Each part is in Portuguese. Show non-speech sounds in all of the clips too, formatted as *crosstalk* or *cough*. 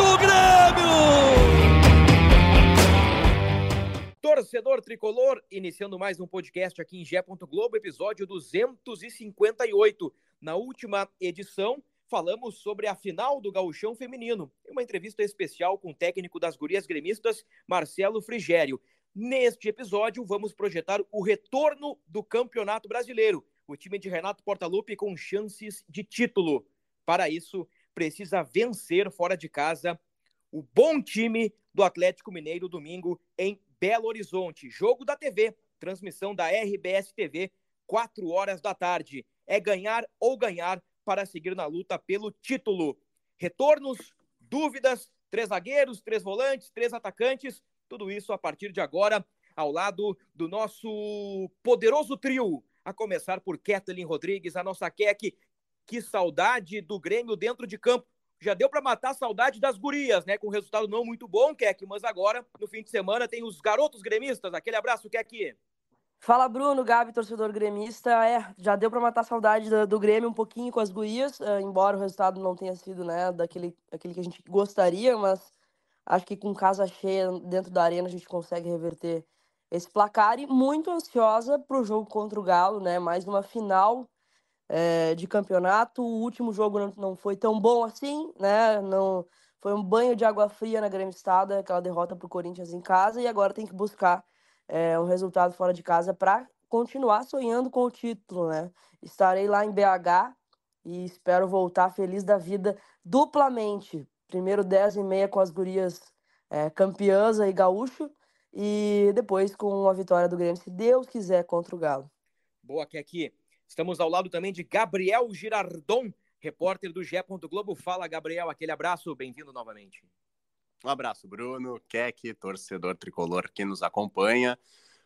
do Grêmio! Torcedor tricolor, iniciando mais um podcast aqui em Gé. Globo, episódio 258. Na última edição, falamos sobre a final do Gauchão Feminino, uma entrevista especial com o técnico das gurias gremistas, Marcelo Frigério. Neste episódio, vamos projetar o retorno do Campeonato Brasileiro, o time de Renato Portaluppi com chances de título. Para isso, precisa vencer fora de casa o bom time do Atlético Mineiro domingo em Belo Horizonte. Jogo da TV, transmissão da RBS TV, 4 horas da tarde. É ganhar ou ganhar para seguir na luta pelo título. Retornos, dúvidas, três zagueiros, três volantes, três atacantes, tudo isso a partir de agora, ao lado do nosso poderoso trio. A começar por Kathleen Rodrigues, a nossa Kek. Que saudade do Grêmio dentro de campo já deu para matar a saudade das gurias, né? Com resultado não muito bom, Keck, mas agora, no fim de semana, tem os garotos gremistas. Aquele abraço, Keck. Fala, Bruno, Gabi, torcedor gremista. É, já deu para matar a saudade do, Grêmio um pouquinho com as gurias, uh, embora o resultado não tenha sido, né, daquele, daquele que a gente gostaria, mas acho que com casa cheia dentro da arena a gente consegue reverter esse placar e muito ansiosa para o jogo contra o Galo, né? Mais uma final é, de campeonato. O último jogo não, foi tão bom assim, né? Não foi um banho de água fria na Grêmio Estado, aquela derrota para o Corinthians em casa e agora tem que buscar é, um resultado fora de casa para continuar sonhando com o título, né? Estarei lá em BH e espero voltar feliz da vida duplamente. Primeiro 10 e meia com as gurias é, campeãs e gaúcho e depois com a vitória do Grêmio, se Deus quiser, contra o Galo. Boa, que aqui Estamos ao lado também de Gabriel Girardon, repórter do GE. Globo. Fala, Gabriel, aquele abraço, bem-vindo novamente. Um abraço, Bruno, Keck, torcedor tricolor que nos acompanha.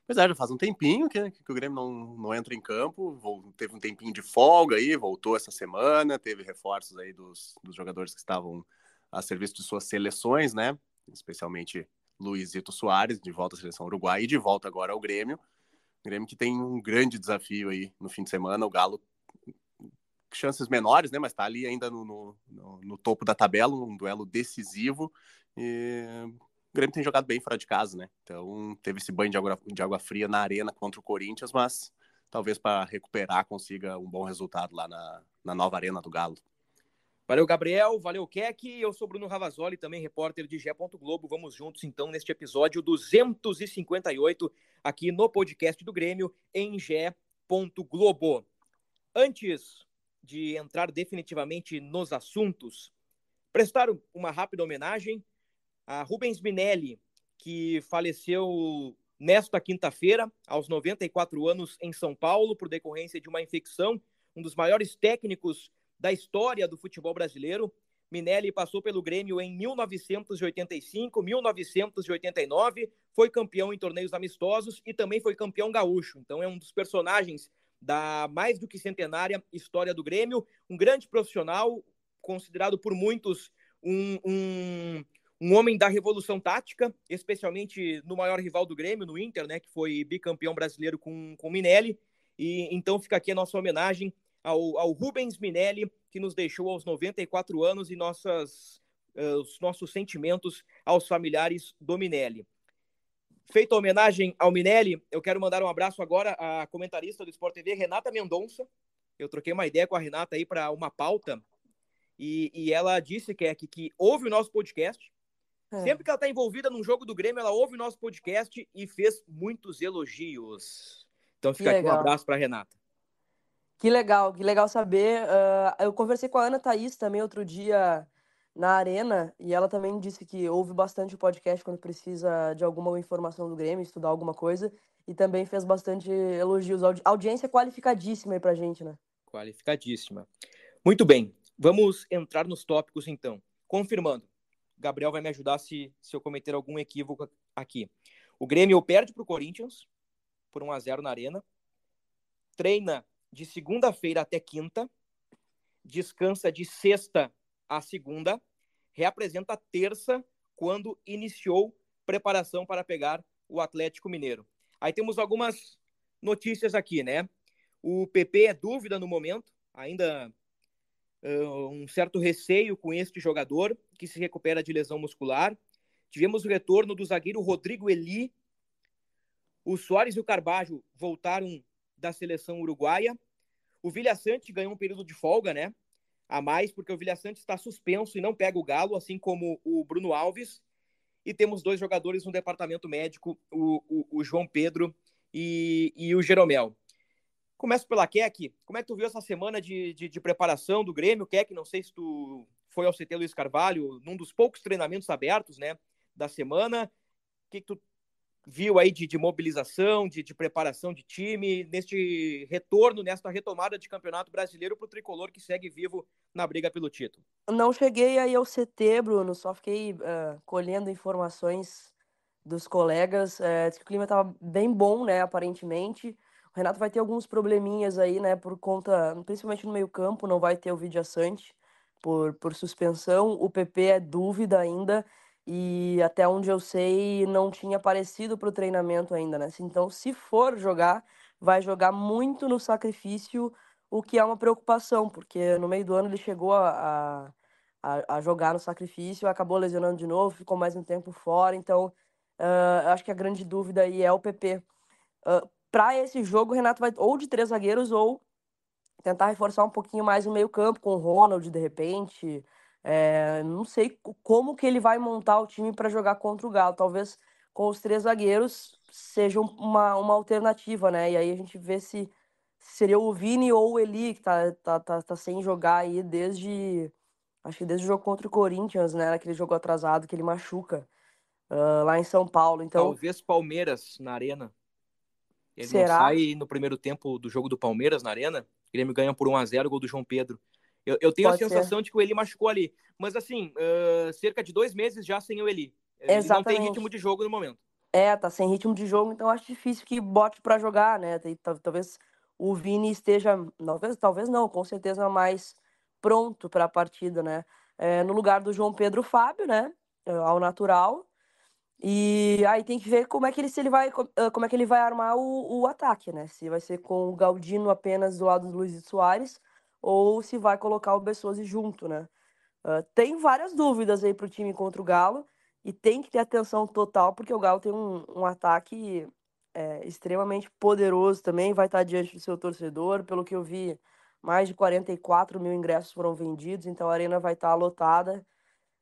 Pois é, já faz um tempinho que, que o Grêmio não, não entra em campo, teve um tempinho de folga aí, voltou essa semana, teve reforços aí dos, dos jogadores que estavam a serviço de suas seleções, né? Especialmente Luizito Soares, de volta à seleção uruguai e de volta agora ao Grêmio. Grêmio que tem um grande desafio aí no fim de semana. O Galo, chances menores, né? Mas está ali ainda no, no, no, no, topo da tabela, um duelo decisivo. E o Grêmio tem jogado bem fora de casa, né? Então teve esse banho de água, de água fria na arena contra o Corinthians, mas talvez para recuperar consiga um bom resultado lá na, na nova arena do Galo. Valeu, Gabriel. Valeu, Keck. Eu sou Bruno Ravazoli, também repórter de Gé. Globo. Vamos juntos, então, neste episódio 258, aqui no podcast do Grêmio, em Gé. Globo. Antes de entrar definitivamente nos assuntos, prestar uma rápida homenagem a Rubens Minelli, que faleceu nesta quinta-feira, aos 94 anos, em São Paulo, por decorrência de uma infecção. Um dos maiores técnicos da história do futebol brasileiro. Minelli passou pelo Grêmio em 1985, 1989, foi campeão em torneios amistosos e também foi campeão gaúcho. Então é um dos personagens da mais do que centenária história do Grêmio, um grande profissional, considerado por muitos um, um, um homem da revolução tática, especialmente no maior rival do Grêmio, no Inter, né, que foi bicampeão brasileiro com, com Minelli. E então fica aqui a nossa homenagem ao, ao Rubens Minelli, que nos deixou aos 94 anos, e nossas, uh, os nossos sentimentos aos familiares do Minelli. Feita a homenagem ao Minelli, eu quero mandar um abraço agora à comentarista do Sport TV, Renata Mendonça. Eu troquei uma ideia com a Renata aí para uma pauta, e, e, ela disse que, é, que, que ouve o nosso podcast. É. Sempre que ela está envolvida num jogo do Grêmio, ela ouve o nosso podcast e fez muitos elogios. Então fica aqui um abraço para Renata. Que legal, que legal saber. Uh, eu conversei com a Ana Thaís também outro dia na Arena e ela também disse que ouve bastante o podcast quando precisa de alguma informação do Grêmio, estudar alguma coisa e também fez bastante elogios. Audi audiência qualificadíssima aí pra gente, né? Qualificadíssima. Muito bem, vamos entrar nos tópicos então. Confirmando, Gabriel vai me ajudar se, se eu cometer algum equívoco aqui. O Grêmio perde para o Corinthians por 1 a 0 na Arena. Treina de segunda-feira até quinta. Descansa de sexta a segunda. Reapresenta terça, quando iniciou preparação para pegar o Atlético Mineiro. Aí temos algumas notícias aqui, né? O PP é dúvida no momento, ainda uh, um certo receio com este jogador que se recupera de lesão muscular. Tivemos o retorno do zagueiro Rodrigo Eli. O Soares e o Carbajo voltaram da seleção uruguaia. O Vilha Sante ganhou um período de folga, né? A mais, porque o Vilha Sante está suspenso e não pega o Galo, assim como o Bruno Alves. E temos dois jogadores no departamento médico, o, o, o João Pedro e, e o Jeromel. Começo pela Keck. Como é que tu viu essa semana de, de, de preparação do Grêmio, Keck? Não sei se tu foi ao CT Luiz Carvalho, num dos poucos treinamentos abertos, né, da semana. O que, que tu viu aí de, de mobilização, de, de, preparação de time, neste retorno, nesta retomada de campeonato brasileiro para o tricolor que segue vivo na briga pelo título? Não cheguei aí ao CT, Bruno, só fiquei uh, colhendo informações dos colegas. Uh, que o clima estava bem bom, né, aparentemente. O Renato vai ter alguns probleminhas aí, né, por conta, principalmente no meio-campo, não vai ter o Vidia Sante por, por suspensão. O PP é dúvida ainda e até onde eu sei não tinha aparecido para o treinamento ainda, né? Então, se for jogar, vai jogar muito no sacrifício, o que é uma preocupação, porque no meio do ano ele chegou a, a, a jogar no sacrifício, acabou lesionando de novo, ficou mais um tempo fora, então uh, acho que a grande dúvida aí é o PP. Uh, para esse jogo, o Renato vai ou de três zagueiros ou tentar reforçar um pouquinho mais o meio-campo com o Ronald, de repente. É, não sei como que ele vai montar o time para jogar contra o Galo. Talvez com os três zagueiros seja uma, uma alternativa, né? E aí a gente vê se seria o Vini ou o Eli, que tá, tá, tá, tá sem jogar aí desde. Acho que desde o jogo contra o Corinthians, né? Aquele jogo atrasado que ele machuca uh, lá em São Paulo. Então, Talvez Palmeiras na arena. Ele Será? não sai no primeiro tempo do jogo do Palmeiras na Arena. O Grêmio ganha por 1x0 gol do João Pedro. Eu, eu tenho Pode a sensação ser. de que o Eli machucou ali. Mas assim, uh, cerca de dois meses já sem o Eli. Ele Exatamente. não tem ritmo de jogo no momento. É, tá sem ritmo de jogo, então acho difícil que bote para jogar, né? Talvez o Vini esteja, talvez, talvez não, com certeza mais pronto para a partida, né? É, no lugar do João Pedro Fábio, né? Ao natural. E aí tem que ver como é que ele se ele vai como é que ele vai armar o, o ataque, né? Se vai ser com o Galdino apenas do lado do Luiz Soares ou se vai colocar o Bessosi junto, né? Uh, tem várias dúvidas aí pro time contra o Galo e tem que ter atenção total porque o Galo tem um, um ataque é, extremamente poderoso também, vai estar diante do seu torcedor. Pelo que eu vi, mais de 44 mil ingressos foram vendidos, então a arena vai estar lotada.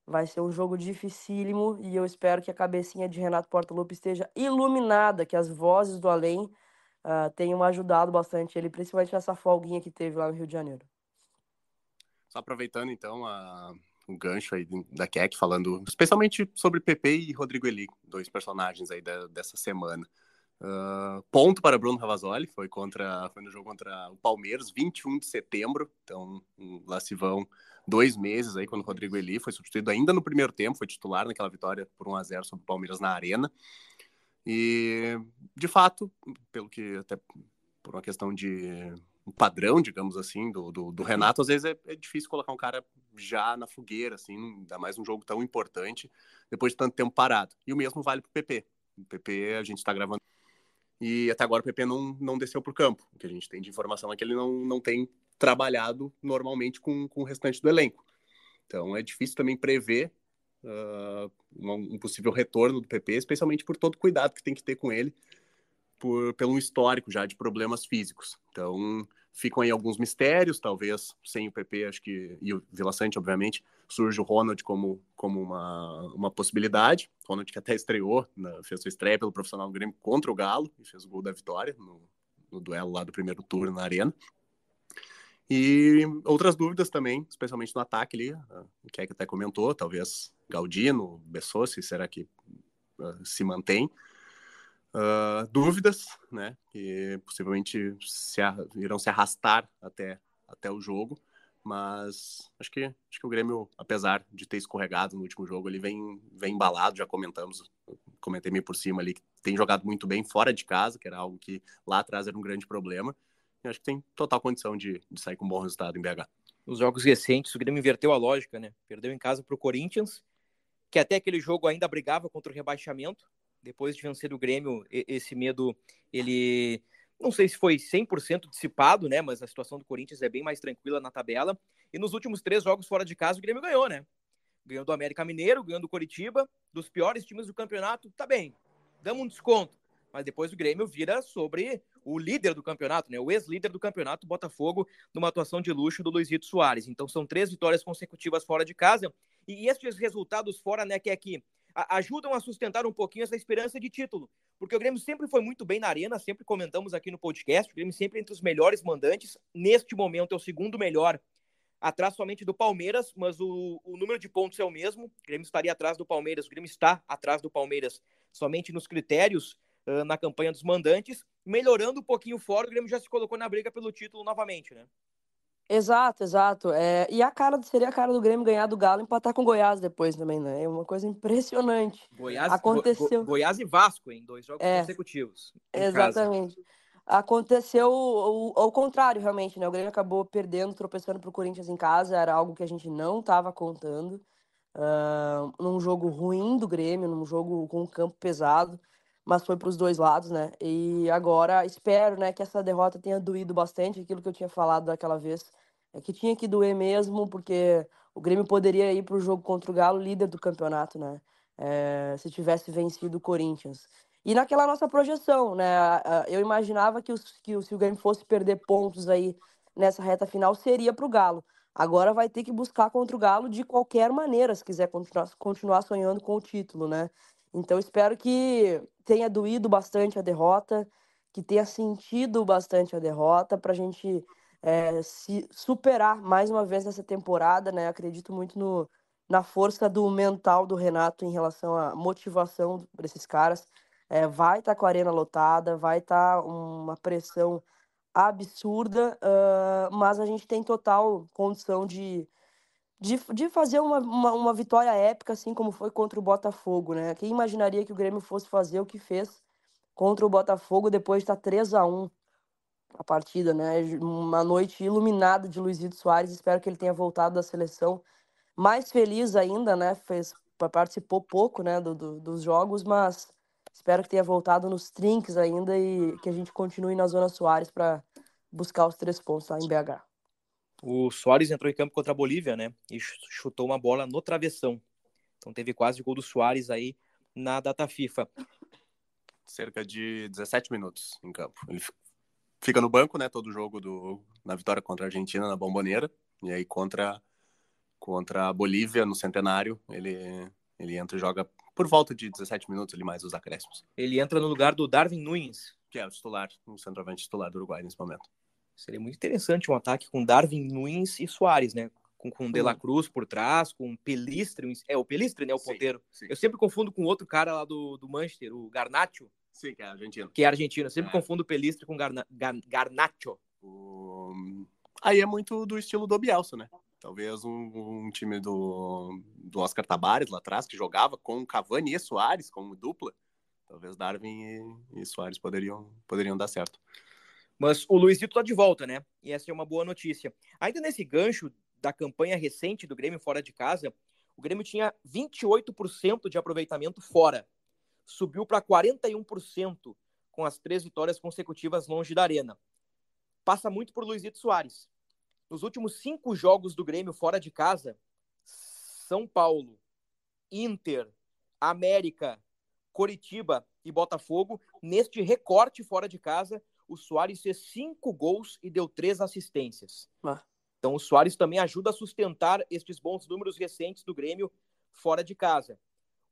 Vai ser um jogo dificílimo e eu espero que a cabecinha de Renato Portaluppi esteja iluminada, que as vozes do além uh, tenham ajudado bastante ele, principalmente nessa folguinha que teve lá no Rio de Janeiro. Só aproveitando então a, o gancho aí da Keck, falando especialmente sobre Pepe e Rodrigo Eli, dois personagens aí da, dessa semana. Uh, ponto para Bruno Ravazoli, foi, contra, foi no jogo contra o Palmeiras, 21 de setembro, então lá se vão dois meses aí, quando o Rodrigo Eli foi substituído ainda no primeiro tempo, foi titular naquela vitória por 1 a 0 sobre o Palmeiras na Arena. E, de fato, pelo que até por uma questão de um padrão, digamos assim, do, do, do Renato, às vezes é, é, difícil colocar um cara já na fogueira, assim, ainda mais um jogo tão importante, depois de tanto tempo parado. E o mesmo vale para o PP. O PP, a gente está gravando. E até agora o PP não, não desceu para o campo. O que a gente tem de informação é que ele não, não tem trabalhado normalmente com, com o restante do elenco. Então é difícil também prever uh, um, um possível retorno do PP, especialmente por todo o cuidado que tem que ter com ele, por, pelo histórico já de problemas físicos. Então ficam aí alguns mistérios, talvez sem o PP, acho que, e o Vila Sante, obviamente, surge o Ronald como, como uma, uma possibilidade. Ronald que até estreou, na, fez sua estreia pelo profissional do Grêmio contra o Galo e fez o gol da vitória no, no duelo lá do primeiro turno na Arena. E outras dúvidas também, especialmente no ataque ali, o que é que até comentou, talvez Galdino, Bessossi, será que uh, se mantém? Uh, dúvidas, né, que possivelmente se irão se arrastar até, até o jogo, Mas acho que, acho que o Grêmio, apesar de ter escorregado no último jogo, ele vem, vem embalado, já comentamos, comentei meio por cima ali, que tem jogado muito bem fora de casa, que era algo que lá atrás era um grande problema. E acho que tem total condição de, de sair com um bom resultado em BH. Nos jogos recentes, o Grêmio inverteu a lógica, né? Perdeu em casa para o Corinthians, que até aquele jogo ainda brigava contra o rebaixamento. Depois de vencer o Grêmio, esse medo ele não sei se foi 100% dissipado, né? Mas a situação do Corinthians é bem mais tranquila na tabela. E nos últimos três jogos fora de casa, o Grêmio ganhou, né? Ganhou do América Mineiro, ganhou do Coritiba, dos piores times do campeonato. Tá bem, damos um desconto. Mas depois o Grêmio vira sobre o líder do campeonato, né? O ex-líder do campeonato, Botafogo, numa atuação de luxo do Luizito Soares. Então são três vitórias consecutivas fora de casa. E esses resultados fora, né, que é que ajudam a sustentar um pouquinho essa esperança de título. Porque o Grêmio sempre foi muito bem na arena, sempre comentamos aqui no podcast, o Grêmio sempre entre os melhores mandantes. Neste momento é o segundo melhor, atrás somente do Palmeiras, mas o, o número de pontos é o mesmo. O Grêmio estaria atrás do Palmeiras, o Grêmio está atrás do Palmeiras somente nos critérios uh, na campanha dos mandantes. Melhorando um pouquinho fora, o Grêmio já se colocou na briga pelo título novamente, né? Exato, exato. É, e a cara seria a cara do Grêmio ganhar do Galo e empatar com o Goiás depois também, né? É uma coisa impressionante. Goiás, Aconteceu. Go, Goiás e Vasco em dois jogos é, consecutivos. Exatamente. Casa. Aconteceu ao contrário, realmente, né? O Grêmio acabou perdendo, tropeçando para o Corinthians em casa, era algo que a gente não estava contando. Uh, num jogo ruim do Grêmio, num jogo com um campo pesado mas foi para os dois lados, né? E agora espero, né, que essa derrota tenha doído bastante, aquilo que eu tinha falado daquela vez, é que tinha que doer mesmo, porque o Grêmio poderia ir para o jogo contra o Galo líder do campeonato, né? É, se tivesse vencido o Corinthians. E naquela nossa projeção, né? Eu imaginava que, os, que se o Grêmio fosse perder pontos aí nessa reta final, seria para o Galo. Agora vai ter que buscar contra o Galo de qualquer maneira, se quiser continuar, continuar sonhando com o título, né? Então espero que tenha doído bastante a derrota, que tenha sentido bastante a derrota para a gente é, se superar mais uma vez nessa temporada, né? Acredito muito no, na força do mental do Renato em relação à motivação para esses caras. É, vai estar tá com a arena lotada, vai estar tá uma pressão absurda, uh, mas a gente tem total condição de de, de fazer uma, uma, uma, vitória épica, assim como foi contra o Botafogo, né? Quem imaginaria que o Grêmio fosse fazer o que fez contra o Botafogo depois de estar 3 a 1 a partida, né? Uma noite iluminada de Luizito Soares. Espero que ele tenha voltado da seleção mais feliz ainda, né? Fez, participou pouco, né, do, do, dos jogos, mas espero que tenha voltado nos trinques ainda e que a gente continue na Zona Soares para buscar os três pontos lá em BH. O Soares entrou em campo contra a Bolívia, né? E chutou uma bola no travessão. Então teve quase o gol do Soares aí na data FIFA. Cerca de 17 minutos em campo. Ele fica no banco, né? Todo jogo do, na vitória contra a Argentina na Bomboneira. E aí contra, contra a Bolívia no Centenário, ele, ele entra e joga por volta de 17 minutos ali mais os acréscimos. Ele entra no lugar do Darwin Nunes. Que é o titular, o centroavante titular do Uruguai nesse momento. Seria muito interessante um ataque com Darwin Nunes e Soares, né? Com, com De La Cruz por trás, com Pelistre. É o Pelistre, né? O sim, ponteiro. Sim. Eu sempre confundo com outro cara lá do, do Manchester, o Garnacho. Sim, que é argentino. Que é argentino. Eu sempre é. confundo Pelistre com Garna, Gar, Garnacho. O... Aí é muito do estilo do Bielsa, né? Talvez um, um, time do, do Oscar Tabares lá atrás, que jogava com Cavani e Soares como dupla. Talvez Darwin e, e Soares poderiam, poderiam dar certo. Mas o Luizito tá de volta, né? E essa é uma boa notícia. Ainda nesse gancho da campanha recente do Grêmio fora de casa, o Grêmio tinha 28% de aproveitamento fora. Subiu para 41% com as três vitórias consecutivas longe da arena. Passa muito por Luizito Soares. Nos últimos cinco jogos do Grêmio fora de casa, São Paulo, Inter, América, Coritiba e Botafogo, neste recorte fora de casa, o Soares fez cinco gols e deu três assistências. Ah. Então o Soares também ajuda a sustentar estes bons números recentes do Grêmio fora de casa.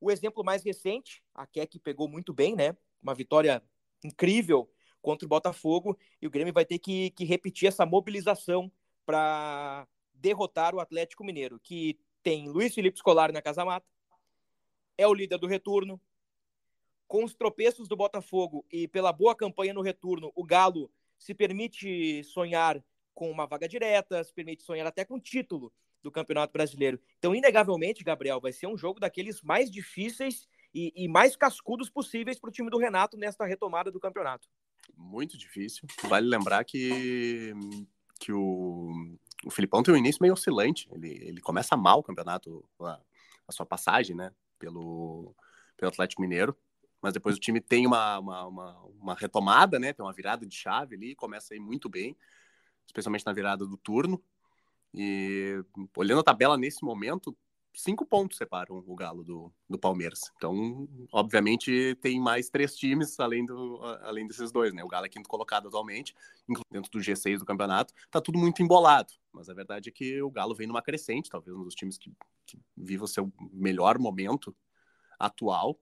O exemplo mais recente, a Keck pegou muito bem, né? Uma vitória incrível contra o Botafogo e o Grêmio vai ter que, que repetir essa mobilização para derrotar o Atlético Mineiro, que tem Luiz Felipe Scolari na Casa Mata, é o líder do retorno, com os tropeços do Botafogo e pela boa campanha no retorno, o Galo se permite sonhar com uma vaga direta, se permite sonhar até com título do Campeonato Brasileiro. Então, inegavelmente, Gabriel, vai ser um jogo daqueles mais difíceis e, e mais cascudos possíveis para o time do Renato nesta retomada do campeonato. Muito difícil. Vale lembrar que, que o, o Filipão tem um início meio oscilante. Ele, ele começa mal o campeonato, a, a sua passagem, né? Pelo, pelo Atlético Mineiro. Mas depois o time tem uma, uma, uma, uma retomada, né? Tem uma virada de chave ali, começa a ir muito bem, especialmente na virada do turno. E olhando a tabela nesse momento, cinco pontos separam o Galo do, do Palmeiras. Então, obviamente, tem mais três times além, do, além desses dois, né? O Galo é quinto colocado atualmente, dentro do G6 do campeonato. Tá tudo muito embolado, mas a verdade é que o Galo vem numa crescente, talvez um dos times que, que o seu melhor momento atual.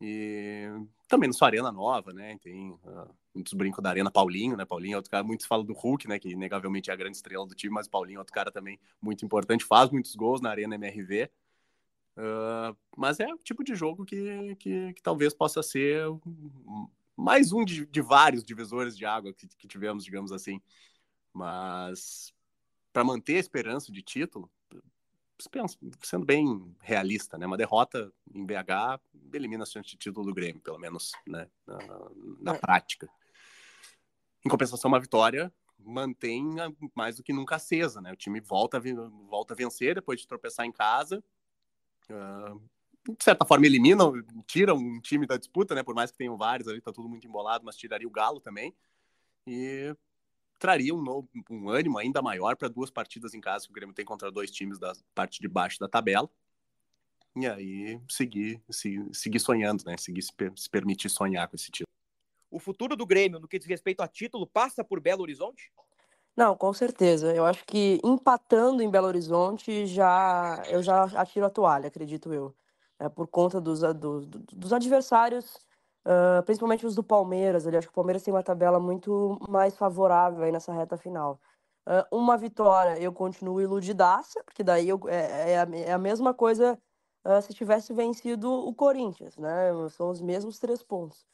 E também na sua arena nova, né? Tem uh, muitos brincos da arena Paulinho, né? Paulinho é outro cara, muitos falam do Hulk, né? Que inegavelmente é a grande estrela do time, mas Paulinho é outro cara também muito importante, faz muitos gols na arena MRV. Uh, mas é o tipo de jogo que, que, que talvez possa ser mais um de, de vários divisores de água que, que tivemos, digamos assim. Mas para manter a esperança de título, sendo bem realista, né? Uma derrota em BH elimina a chance de título do Grêmio, pelo menos né? na, na é. prática. Em compensação, uma vitória mantém mais do que nunca acesa, né? O time volta volta a vencer depois de tropeçar em casa. Uh, de certa forma, elimina, tira um time da disputa, né? Por mais que tenham vários ali, tá tudo muito embolado, mas tiraria o Galo também. E traria um, novo, um ânimo ainda maior para duas partidas em casa que o Grêmio tem contra dois times da parte de baixo da tabela. E aí seguir, seguir, seguir sonhando, né? Seguir se, se permitir sonhar com esse título. O futuro do Grêmio, no que diz respeito a título, passa por Belo Horizonte? Não, com certeza. Eu acho que empatando em Belo Horizonte já eu já atiro a toalha, acredito eu. É por conta dos, dos, adversários Uh, principalmente os do Palmeiras. Ali, acho que o Palmeiras tem uma tabela muito mais favorável aí nessa reta final. Uh, uma vitória, eu continuo iludidaça, porque daí eu, é, é, a, é, a, mesma coisa uh, se tivesse vencido o Corinthians, né? São os mesmos três pontos.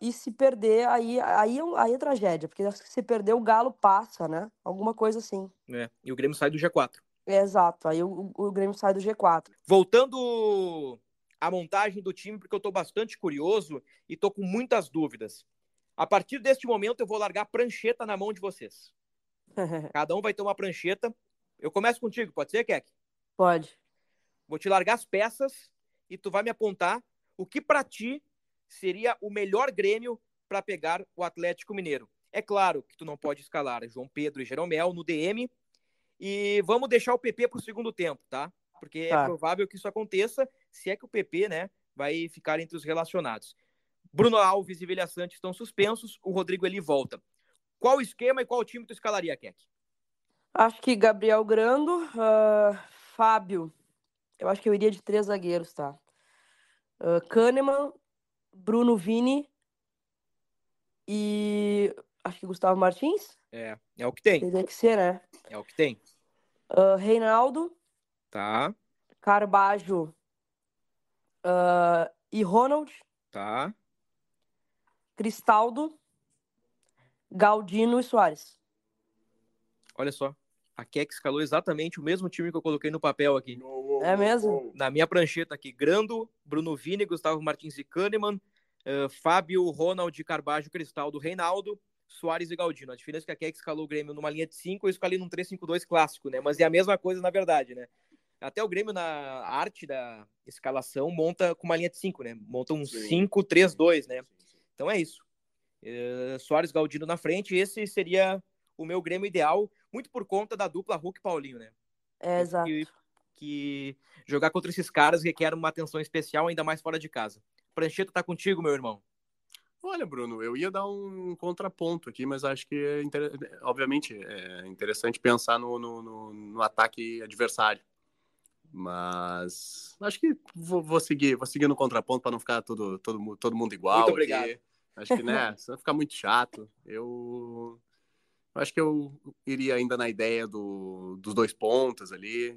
E se perder, aí, aí, é aí é tragédia, porque se perder, o Galo passa, né? Alguma coisa assim. É, e o Grêmio sai do G4. É, exato, aí o, o Grêmio sai do G4. Voltando a montagem do time, porque eu estou bastante curioso e estou com muitas dúvidas. A partir deste momento, eu vou largar a prancheta na mão de vocês. *laughs* Cada um vai ter uma prancheta. Eu começo contigo, pode ser, Keck? Pode. Vou te largar as peças e tu vai me apontar o que para ti seria o melhor Grêmio para pegar o Atlético Mineiro. É claro que tu não pode escalar João Pedro e Jeromel no DM e vamos deixar o PP para o segundo tempo, tá? porque é tá. é provável que isso aconteça, se é que o PP, né, vai ficar entre os relacionados. Bruno Alves e Vilha Sante estão suspensos, o Rodrigo ele volta. Qual esquema e qual time tu escalaria, Keck? Acho que Gabriel Grando, uh, Fábio. Eu acho que eu iria de três zagueiros, tá? Uh, Kahneman, Bruno Vini e acho que Gustavo Martins. É, é o que tem. Teria que ser, né? É o que tem. Uh, Reinaldo. Tá. Carbajo uh, e Ronald. Tá. Cristaldo, Galdino e Soares. Olha só. A Keck escalou exatamente o mesmo time que eu coloquei no papel aqui. É mesmo? Na minha prancheta aqui. Grando, Bruno Vini, Gustavo Martins e Kahneman, uh, Fábio, Ronald, Carbajo, Cristaldo, Reinaldo, Soares e Galdino. A diferença é que a Keck escalou o Grêmio numa linha de 5, eu escalei num 3-5-2 clássico, né? Mas é a mesma coisa na verdade, né? Até o Grêmio, na arte da escalação, monta com uma linha de 5, né? Monta um 5-3-2, né? Então é isso. Uh, Soares Galdino na frente, esse seria o meu Grêmio ideal, muito por conta da dupla Hulk e Paulinho, né? É, exato. Que, que, jogar contra esses caras requer uma atenção especial, ainda mais fora de casa. Prancheta tá contigo, meu irmão. Olha, Bruno, eu ia dar um contraponto aqui, mas acho que, é inter... obviamente, é interessante pensar no, no, no, ataque adversário. Mas acho que vou, vou seguir, vou seguir no contraponto para não ficar todo, todo, todo mundo igual. Muito obrigado. Aqui. Acho que, né, vai ficar muito chato. Eu acho que eu iria ainda na ideia do, dos dois pontas ali,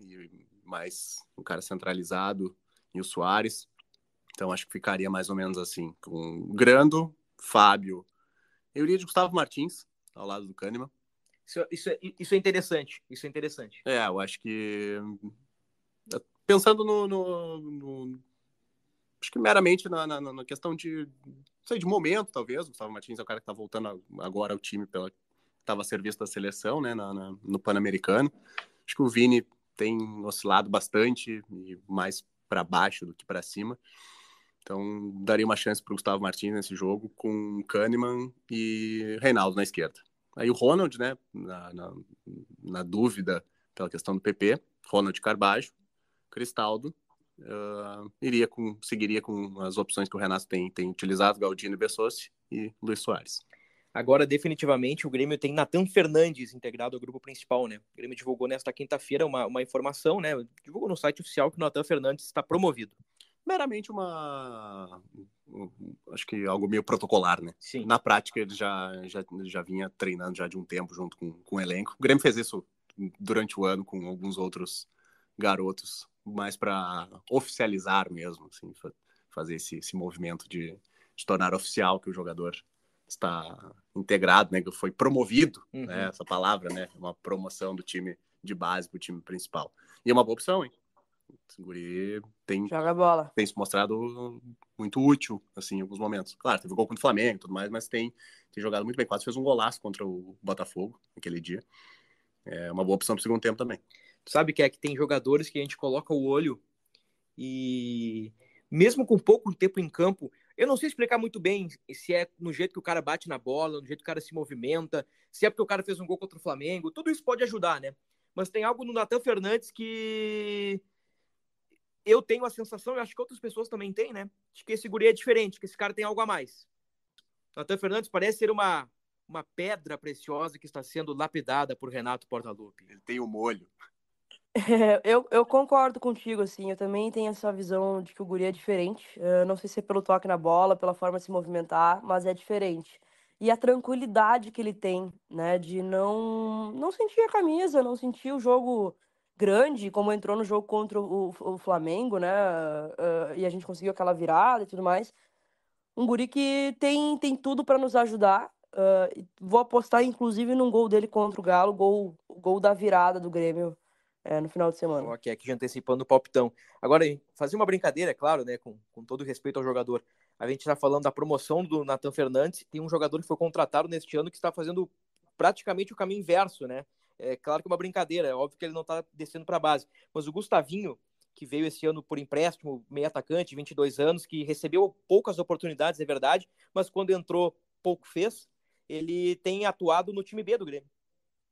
mais um cara centralizado e o Soares. Então acho que ficaria mais ou menos assim, com Grando, Fábio. Eu iria de Gustavo Martins, ao lado do Kahneman. Isso, isso, é, isso é interessante. Isso é interessante. É, eu acho que. Pensando no. no, no acho que meramente na, na, na, questão de. Sei, de momento, talvez. O Gustavo Martins é o cara que está voltando agora ao time pela. Estava a serviço da seleção, né, na, na no Pan-Americano. Acho que o Vini tem oscilado bastante mais para baixo do que para cima. Então, daria uma chance para o Gustavo Martins nesse jogo com Kahneman e Reinaldo na esquerda. Aí o Ronald, né, na, na, na dúvida pela questão do PP, Ronald Carbajo, Cristaldo, uh, iria com, seguiria com as opções que o Renato tem, tem utilizado, Galdino e Bessossi e Luiz Soares. Agora, definitivamente, o Grêmio tem Natan Fernandes integrado ao grupo principal, né? O Grêmio divulgou nesta quinta-feira uma, uma informação, né? Divulgou no site oficial que o Natan Fernandes está promovido meramente uma. Acho que algo meio protocolar, né? Sim. Na prática, ele já, já, já vinha treinando já de um tempo junto com, com o elenco. O Grêmio fez isso durante o ano com alguns outros garotos, mais para oficializar mesmo, assim, fazer esse, esse movimento de, de tornar oficial que o jogador está integrado, né, que foi promovido, né, uhum. né, essa palavra, né, uma promoção do time de base para o time principal. E é uma boa opção, hein? O guri tem, Joga bola. tem se mostrado muito útil, assim, em alguns momentos. Claro, teve gol contra o Flamengo e tudo mais, mas tem, tem jogado muito bem. Quase fez um golaço contra o Botafogo naquele dia. É uma boa opção para o segundo tempo também. Sabe que é que tem jogadores que a gente coloca o olho e mesmo com pouco tempo em campo, eu não sei explicar muito bem se é no jeito que o cara bate na bola, no jeito que o cara se movimenta, se é porque o cara fez um gol contra o Flamengo, tudo isso pode ajudar, né? Mas tem algo no Natan Fernandes que eu tenho a sensação, e acho que outras pessoas também têm, né? De que esse guri é diferente, que esse cara tem algo a mais. Natan Fernandes parece ser uma, uma pedra preciosa que está sendo lapidada por Renato Portaluppi. Ele tem o um molho. *laughs* Eu, eu concordo contigo, assim, eu também tenho essa visão de que o guri é diferente. Eu não sei se é pelo toque na bola, pela forma de se movimentar, mas é diferente. E a tranquilidade que ele tem, né, de não, não sentir a camisa, não sentir o jogo grande, como entrou no jogo contra o, o Flamengo, né? E a gente conseguiu aquela virada e tudo mais. Um guri que tem, tem tudo para nos ajudar. Uh, vou apostar, inclusive, num gol dele contra o Galo, gol, gol da virada do Grêmio é, no final de semana. Ok, aqui já antecipando o palpitão. Agora, fazer uma brincadeira, é claro, né? Com, com todo respeito ao jogador. A gente está falando da promoção do Nathan Fernandes. Tem um jogador que foi contratado neste ano que está fazendo praticamente o caminho inverso, né? É claro que é uma brincadeira, é óbvio que ele não está descendo para a base. Mas o Gustavinho, que veio esse ano por empréstimo, meio atacante, 22 anos, que recebeu poucas oportunidades, é verdade, mas quando entrou, pouco fez. Ele tem atuado no time B do Grêmio.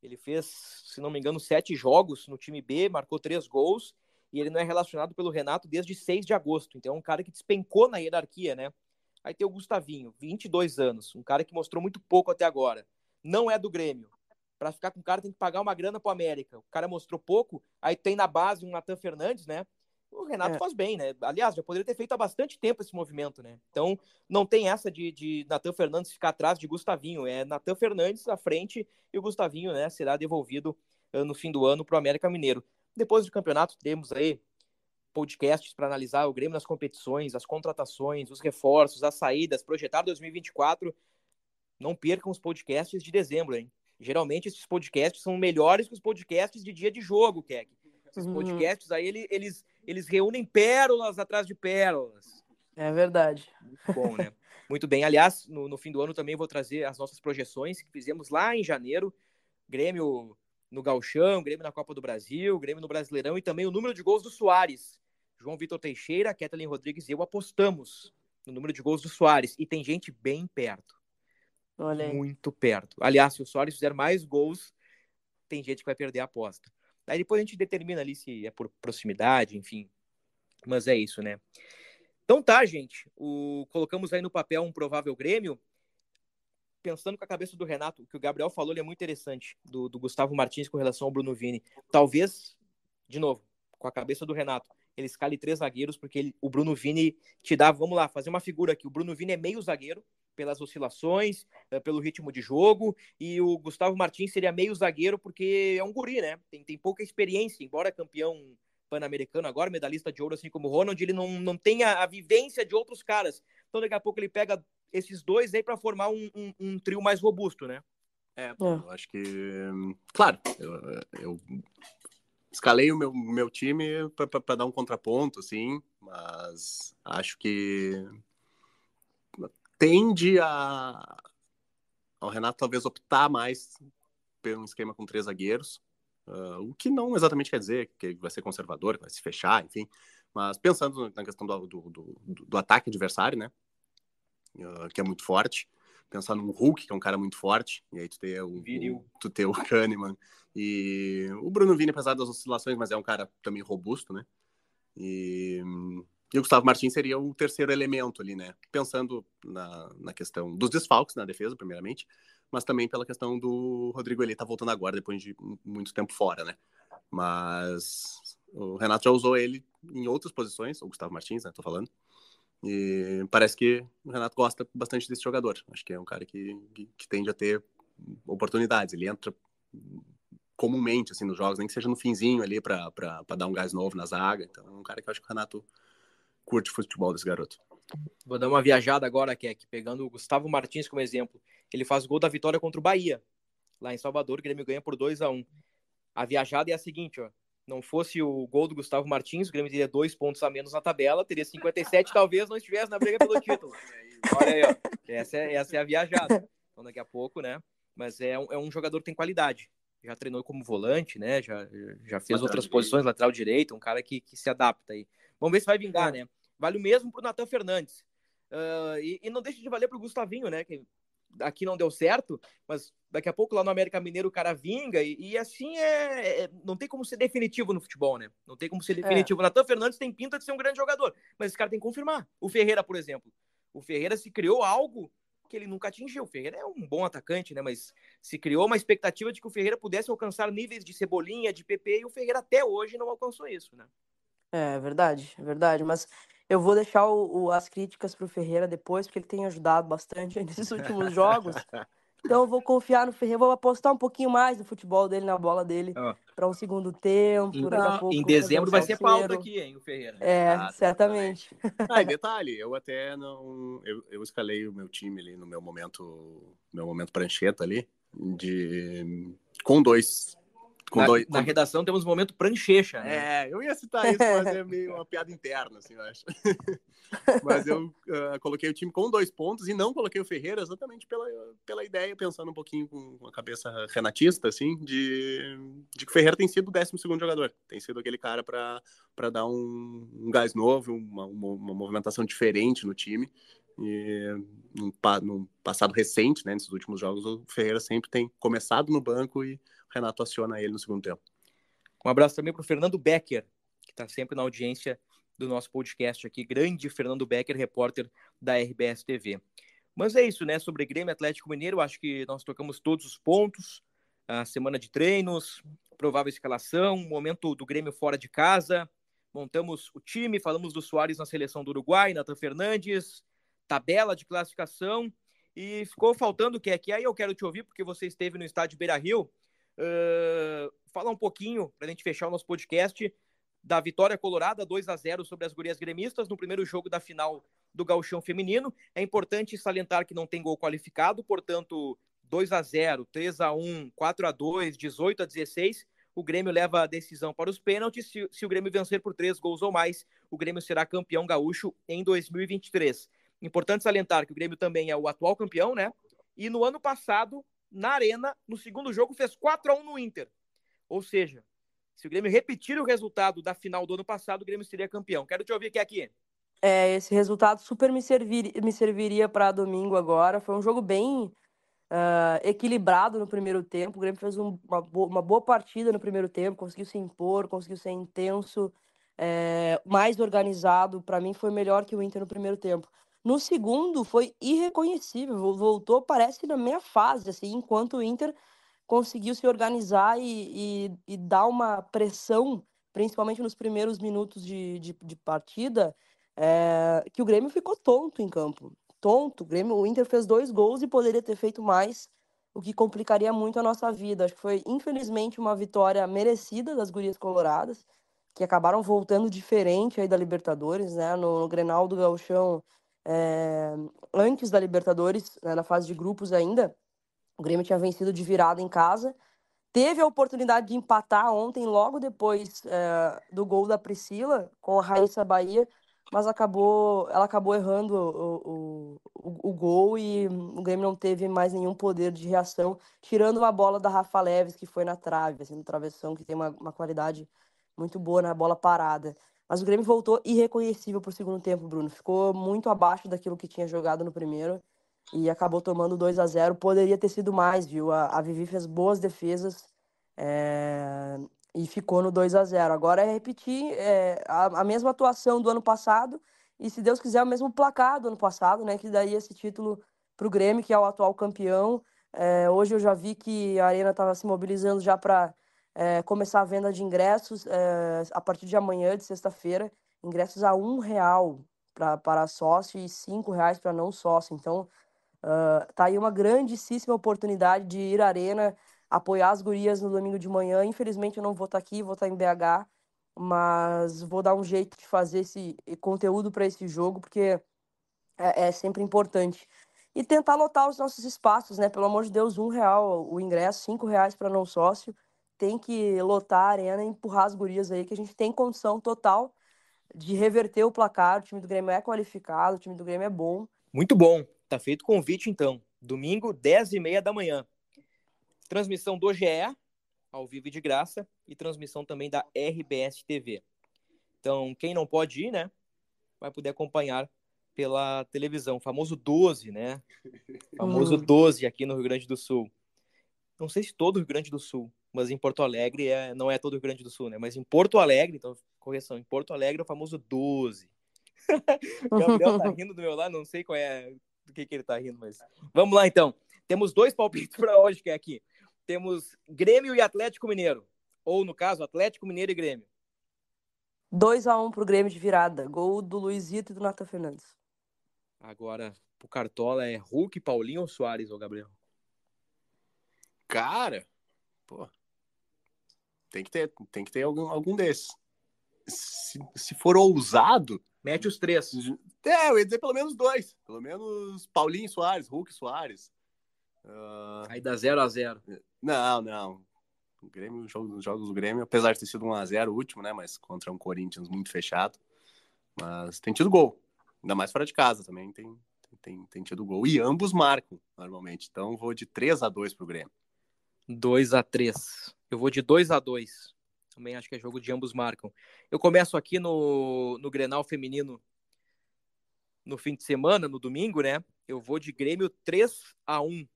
Ele fez, se não me engano, sete jogos no time B, marcou três gols, e ele não é relacionado pelo Renato desde 6 de agosto. Então é um cara que despencou na hierarquia, né? Aí tem o Gustavinho, 22 anos, um cara que mostrou muito pouco até agora. Não é do Grêmio, para ficar com o cara tem que pagar uma grana pro América. O cara mostrou pouco, aí tem na base um Natan Fernandes, né? O Renato é. faz bem, né? Aliás, já poderia ter feito há bastante tempo esse movimento, né? Então, não tem essa de, de Natan Fernandes ficar atrás de Gustavinho. É Natan Fernandes à frente e o Gustavinho, né, será devolvido uh, no fim do ano pro América Mineiro. Depois do campeonato, temos aí podcasts para analisar o Grêmio nas competições, as contratações, os reforços, as saídas, projetar 2024. Não percam os podcasts de dezembro, hein? Geralmente esses podcasts são melhores que os podcasts de dia de jogo, Keck. Esses uhum. podcasts aí, eles, eles, eles reúnem pérolas atrás de pérolas. É verdade. Muito bom, né? *laughs* Muito bem. Aliás, no, no fim do ano também vou trazer as nossas projeções que fizemos lá em janeiro. Grêmio no Galchão, Grêmio na Copa do Brasil, Grêmio no Brasileirão e também o número de gols do Soares. João Vitor Teixeira, Kathleen Rodrigues e eu apostamos no número de gols do Soares. E tem gente bem perto. Olha muito perto. Aliás, se o Soares fizer mais gols, tem gente que vai perder a aposta. Aí depois a gente determina ali se é por proximidade, enfim. Mas é isso, né? Então tá, gente. O... Colocamos aí no papel um provável Grêmio. Pensando com a cabeça do Renato, o que o Gabriel falou ele é muito interessante, do, do Gustavo Martins com relação ao Bruno Vini. Talvez, de novo, com a cabeça do Renato, ele escale três zagueiros, porque ele, o Bruno Vini te dá, vamos lá, fazer uma figura aqui. O Bruno Vini é meio zagueiro, pelas oscilações, eh, pelo ritmo de jogo, e o Gustavo Martins seria meio zagueiro porque é um guri, né? Tem, tem pouca experiência, embora campeão pan-americano agora, medalhista de ouro, assim como o Ronald, ele não, não tem a, a, vivência de outros caras. Então, daqui a pouco ele pega esses dois aí para formar um, um, um, trio mais robusto, né? É, é. eu acho que. Claro, eu, eu escalei o meu, meu time para dar um contraponto, assim, mas acho que tende a ao Renato talvez optar mais por um esquema com três zagueiros, uh, o que não exatamente quer dizer que vai ser conservador, que vai se fechar, enfim, mas pensando na questão do, do, do, do ataque adversário, né, uh, que é muito forte, pensar num Hulk, que é um cara muito forte, e aí tu tem o, o tu tem o Kahneman, e o Bruno Vini, apesar das oscilações, mas é um cara também robusto, né, e, e o Gustavo Martins seria o terceiro elemento ali, né, pensando na, na questão dos desfalques na defesa, primeiramente, mas também pela questão do Rodrigo ele tá voltando agora, depois de muito tempo fora, né, mas o Renato já usou ele em outras posições, o Gustavo Martins, né, tô falando, e parece que o Renato gosta bastante desse jogador. Acho que é um cara que, que, que tende a ter oportunidades. Ele entra comumente assim nos jogos, nem que seja no finzinho ali para dar um gás novo na zaga. Então, é um cara que eu acho que o Renato curte futebol desse garoto. Vou dar uma viajada agora, que pegando o Gustavo Martins como exemplo. Ele faz gol da vitória contra o Bahia, lá em Salvador, o Grêmio ganha por 2 a 1 A viajada é a seguinte, ó não fosse o gol do Gustavo Martins, o Grêmio teria dois pontos a menos na tabela, teria 57, talvez não estivesse na briga pelo título. Olha aí, ó. Essa é, essa é a viajada. Então, daqui a pouco, né? Mas é um, é um jogador que tem qualidade. Já treinou como volante, né? Já, já fez lateral outras direito. posições, lateral direito, um cara que, que se adapta aí. Vamos ver se vai vingar, é. né? Vale o mesmo pro Natan Fernandes. Uh, e, e, não deixa de valer pro Gustavinho, né? Que aqui não deu certo, mas daqui a pouco lá no América Mineiro o cara vinga e, e assim é, é, Não tem como ser definitivo no futebol, né? Não tem como ser é. definitivo. É. Natan Fernandes tem pinta de ser um grande jogador, mas esse cara tem que confirmar. O Ferreira, por exemplo. O Ferreira se criou algo que ele nunca atingiu. O Ferreira é um bom atacante, né? Mas se criou uma expectativa de que o Ferreira pudesse alcançar níveis de Cebolinha, de PP, e o Ferreira até hoje não alcançou isso, né? É verdade, é verdade. Mas eu vou deixar o, o, as críticas para o Ferreira depois, porque ele tem ajudado bastante nesses últimos *laughs* jogos. Então eu vou confiar no Ferreira, vou apostar um pouquinho mais no futebol dele, na bola dele, oh. para um segundo tempo. Em, daqui a pouco, em dezembro vai ser pauta aqui, hein, o Ferreira. É, ah, certamente. Ah, e detalhe, eu até não. Eu, eu escalei o meu time ali no meu momento, meu momento prancheta ali, de com dois na, dois, na redação temos um momento pranchecha. Né? É, eu ia citar isso, mas é meio uma piada interna, assim, eu acho. *laughs* mas eu uh, coloquei o time com dois pontos e não coloquei o Ferreira exatamente pela, pela ideia, pensando um pouquinho com a cabeça renatista, assim, de, de que o Ferreira tem sido o 12 jogador. Tem sido aquele cara para dar um, um, gás novo, uma, uma, uma movimentação diferente no time. E num, passado recente, né, nesses últimos jogos, o Ferreira sempre tem começado no banco e Renato aciona ele no segundo tempo. Um abraço também para o Fernando Becker, que está sempre na audiência do nosso podcast aqui. Grande Fernando Becker, repórter da RBS TV. Mas é isso, né? Sobre Grêmio Atlético Mineiro, acho que nós tocamos todos os pontos. A semana de treinos, provável escalação, momento do Grêmio fora de casa. Montamos o time, falamos do Soares na seleção do Uruguai, Nathan Fernandes, tabela de classificação. E ficou faltando o que é aí eu quero te ouvir, porque você esteve no estádio Beira Rio Uh, falar um pouquinho, para a gente fechar o nosso podcast, da vitória colorada 2 a 0 sobre as gurias gremistas no primeiro jogo da final do gauchão feminino. É importante salientar que não tem gol qualificado, portanto, 2 a 0 3 a 1 4 a 2 18 a 16 o Grêmio leva a decisão para os pênaltis. Se, se, o Grêmio vencer por três gols ou mais, o Grêmio será campeão gaúcho em 2023. Importante salientar que o Grêmio também é o atual campeão, né? E no ano passado na Arena, no segundo jogo, fez 4 a 1 no Inter. Ou seja, se o Grêmio repetir o resultado da final do ano passado, o Grêmio seria campeão. Quero te ouvir aqui. aqui. É, esse resultado super me, servir, me serviria para domingo agora. Foi um jogo bem uh, equilibrado no primeiro tempo. O Grêmio fez um, uma, boa, uma, boa, partida no primeiro tempo, conseguiu se impor, conseguiu ser intenso, é, mais organizado. Para mim, foi melhor que o Inter no primeiro tempo. No segundo foi irreconhecível, voltou, parece na meia fase, assim, enquanto o Inter conseguiu se organizar e, e, e dar uma pressão, principalmente nos primeiros minutos de, de, de partida, é, que o Grêmio ficou tonto em campo. Tonto. O, Grêmio, o Inter fez dois gols e poderia ter feito mais, o que complicaria muito a nossa vida. Acho que foi, infelizmente, uma vitória merecida das gurias coloradas, que acabaram voltando diferente aí da Libertadores, né? No, no Grenal do Gauchão, é, antes da Libertadores, né, na fase de grupos ainda, O Grêmio tinha vencido de virada em casa. Teve a oportunidade de empatar ontem, logo depois é, do gol da Priscila, com a Raíssa Bahia, mas acabou, ela acabou errando o, o, o, gol e o Grêmio não teve mais nenhum poder de reação, tirando uma bola da Rafa Leves, que foi na trave, assim, no travessão, que tem uma, uma qualidade muito boa na bola parada. Mas o Grêmio voltou irreconhecível para o segundo tempo, Bruno. Ficou muito abaixo daquilo que tinha jogado no primeiro e acabou tomando 2 a 0 Poderia ter sido mais, viu? A, a Vivi fez boas defesas é, e ficou no 2 a 0 Agora é repetir é, a, a, mesma atuação do ano passado e, se Deus quiser, o mesmo placar do ano passado, né? Que daí esse título para o Grêmio, que é o atual campeão. É, hoje eu já vi que a Arena estava se mobilizando já para é, começar a venda de ingressos é, a partir de amanhã, de sexta-feira, ingressos a um real pra, para sócio e cinco reais para não sócio. Então, Uh, tá aí uma grandíssima oportunidade de ir à arena, apoiar as gurias no domingo de manhã. Infelizmente eu não vou estar tá aqui, vou estar tá em BH, mas vou dar um jeito de fazer esse conteúdo para esse jogo, porque é, é, sempre importante. E tentar lotar os nossos espaços, né? Pelo amor de Deus, um real o ingresso, cinco reais para não sócio. Tem que lotar a arena e empurrar as gurias aí, que a gente tem condição total de reverter o placar. O time do Grêmio é qualificado, o time do Grêmio é bom. Muito bom. Tá feito o convite, então. Domingo, 10 e meia da manhã. Transmissão do GE, ao vivo e de graça, e transmissão também da RBS TV. Então, quem não pode ir, né, vai poder acompanhar pela televisão. O famoso 12, né? Famoso 12 aqui no Rio Grande do Sul. Não sei se todo o Rio Grande do Sul, mas em Porto Alegre é, não é todo o Rio Grande do Sul, né? Mas em Porto Alegre, então, correção, em Porto Alegre é o famoso 12. *laughs* Gabriel tá rindo do meu lado, não sei qual é do que, que ele tá rindo, mas. Vamos lá então. Temos dois palpites *laughs* para hoje, que é aqui. Temos Grêmio e Atlético Mineiro. Ou, no caso, Atlético Mineiro e Grêmio. 2x1 pro Grêmio de virada. Gol do Luizito e do Nathan Fernandes. Agora, pro Cartola é Hulk, Paulinho ou Soares, ou Gabriel? Cara, pô. Tem que ter, tem que ter algum, algum desses. Se, se for ousado, Mete os três. É, eu ia dizer pelo menos dois. Pelo menos Paulinho Soares, Hulk Soares. Uh... Aí dá 0 a 0 Não, não. O Grêmio, os jogos, jogos do Grêmio, apesar de ter sido 1x0 o último, né? Mas contra um Corinthians muito fechado. Mas tem tido gol. Ainda mais fora de casa também tem, tem, tem tido gol. E ambos marcam, normalmente. Então vou de 3 a 2 pro Grêmio. 2 a 3 Eu vou de 2 a 2 também acho que é jogo de ambos marcam. Eu começo aqui no, no Grenal feminino no fim de semana, no domingo, né? Eu vou de Grêmio 3 a 1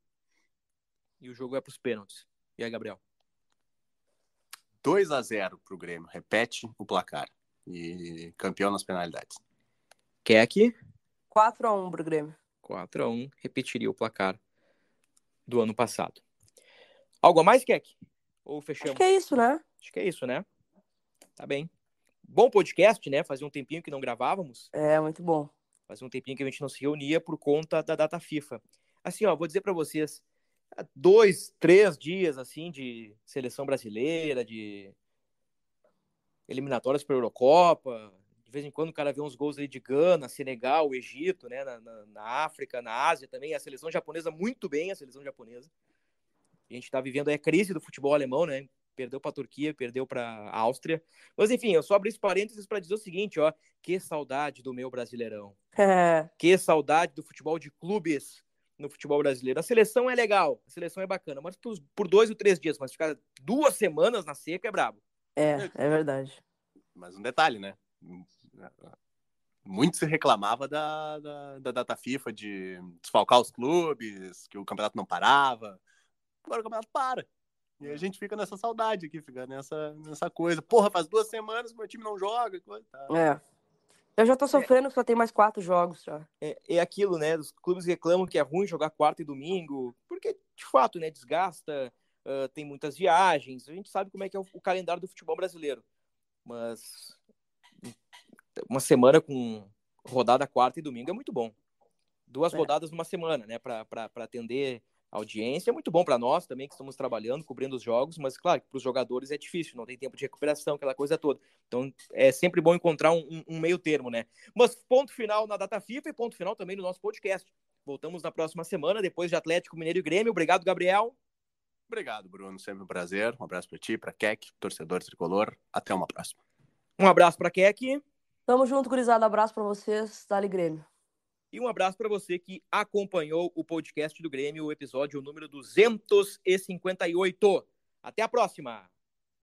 E o jogo é para os pênaltis. E aí, Gabriel? 2 a 0 para o Grêmio. Repete o placar. E campeão nas penalidades. Quer aqui? 4 a 1 para o Grêmio. 4 a 1 repetiria o placar do ano passado. Algo a mais, Keck? Ou fechamos? Acho que é isso, né? Acho que é isso, né? Tá bem. Bom podcast, né? Fazia um tempinho que não gravávamos. É, muito bom. Fazia um tempinho que a gente não se reunia por conta da data FIFA. Assim, ó, vou dizer para vocês, dois, três dias, assim, de seleção brasileira, de eliminatórias para a Eurocopa. De vez em quando o cara vê uns gols ali de Gana, Senegal, Egito, né? Na, na, na África, na Ásia também. A seleção japonesa muito bem, a seleção japonesa. A gente está vivendo a crise do futebol alemão, né? perdeu para a Turquia, perdeu para a Áustria. Mas enfim, eu só abri esse parênteses para dizer o seguinte, ó, que saudade do meu Brasileirão. É. Que saudade do futebol de clubes no futebol brasileiro. A seleção é legal, a seleção é bacana, mas por dois ou três dias, mas ficar duas semanas na seca é brabo. É, é verdade. Mas um detalhe, né? Muito se reclamava da, da, da data FIFA de desfalcar os clubes, que o campeonato não parava. Agora o campeonato para. E a gente fica nessa saudade aqui, fica nessa, nessa coisa. Porra, faz duas semanas que meu time não joga. Coisa, tá. É. Eu já tô sofrendo que só tem mais quatro jogos já. É, é aquilo, né? Os clubes reclamam que é ruim jogar quarta e domingo, porque, de fato, né, desgasta, uh, tem muitas viagens. A gente sabe como é que é o, o, calendário do futebol brasileiro. Mas uma semana com rodada quarta e domingo é muito bom. Duas é. rodadas numa semana, né? Para atender audiência. É muito bom para nós também, que estamos trabalhando, cobrindo os jogos, mas claro, para os jogadores é difícil, não tem tempo de recuperação, aquela coisa toda. Então é sempre bom encontrar um, um, um, meio termo, né? Mas ponto final na data FIFA e ponto final também no nosso podcast. Voltamos na próxima semana, depois de Atlético Mineiro e Grêmio. Obrigado, Gabriel. Obrigado, Bruno. Sempre um prazer. Um abraço para ti, para Keck, torcedor tricolor. Até uma próxima. Um abraço para Keck. Tamo junto, gurizada. Abraço para vocês. Dali Grêmio. E um abraço para você que acompanhou o podcast do Grêmio, o episódio número 258. Até a próxima!